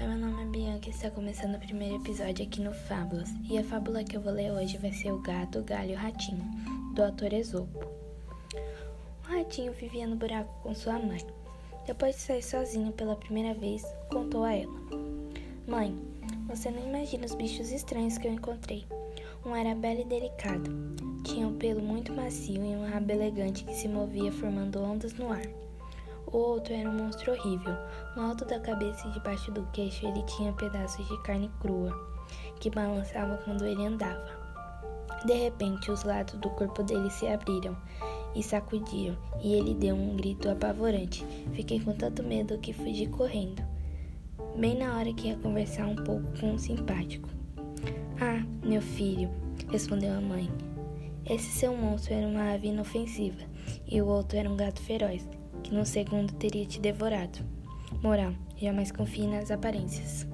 Oi, meu nome é Bianca e está começando o primeiro episódio aqui no Fábulas. E a fábula que eu vou ler hoje vai ser O Gato, o Galho e o Ratinho, do autor Esopo. O ratinho vivia no buraco com sua mãe. Depois de sair sozinho pela primeira vez, contou a ela: Mãe, você não imagina os bichos estranhos que eu encontrei. Um era belo e delicado, tinha um pelo muito macio e um rabo elegante que se movia formando ondas no ar. O outro era um monstro horrível. No alto da cabeça e debaixo do queixo ele tinha pedaços de carne crua, que balançavam quando ele andava. De repente, os lados do corpo dele se abriram e sacudiram, e ele deu um grito apavorante. Fiquei com tanto medo que fugi correndo, bem na hora que ia conversar um pouco com um simpático. Ah, meu filho, respondeu a mãe. Esse seu monstro era uma ave inofensiva e o outro era um gato feroz que no segundo teria te devorado. Moral: jamais confie nas aparências.